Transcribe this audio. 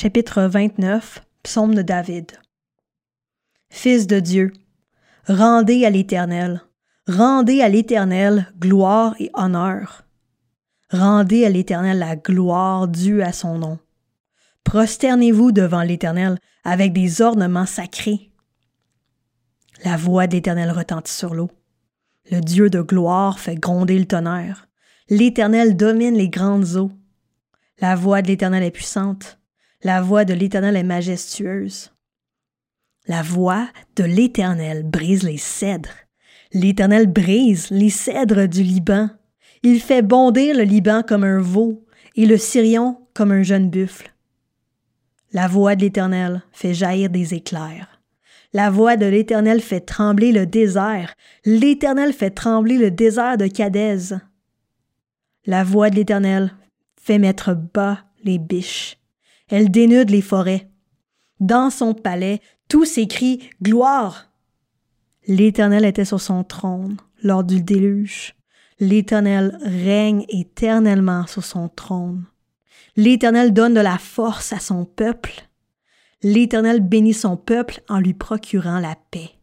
chapitre 29, psaume de David. Fils de Dieu, rendez à l'Éternel, rendez à l'Éternel gloire et honneur. Rendez à l'Éternel la gloire due à son nom. Prosternez-vous devant l'Éternel avec des ornements sacrés. La voix de l'Éternel retentit sur l'eau. Le Dieu de gloire fait gronder le tonnerre. L'Éternel domine les grandes eaux. La voix de l'Éternel est puissante. La voix de l'Éternel est majestueuse. La voix de l'Éternel brise les cèdres. L'Éternel brise les cèdres du Liban. Il fait bondir le Liban comme un veau et le Syrion comme un jeune buffle. La voix de l'Éternel fait jaillir des éclairs. La voix de l'Éternel fait trembler le désert. L'Éternel fait trembler le désert de Cadès. La voix de l'Éternel fait mettre bas les biches. Elle dénude les forêts. Dans son palais, tous s'écrient Gloire. L'Éternel était sur son trône lors du déluge. L'Éternel règne éternellement sur son trône. L'Éternel donne de la force à son peuple. L'Éternel bénit son peuple en lui procurant la paix.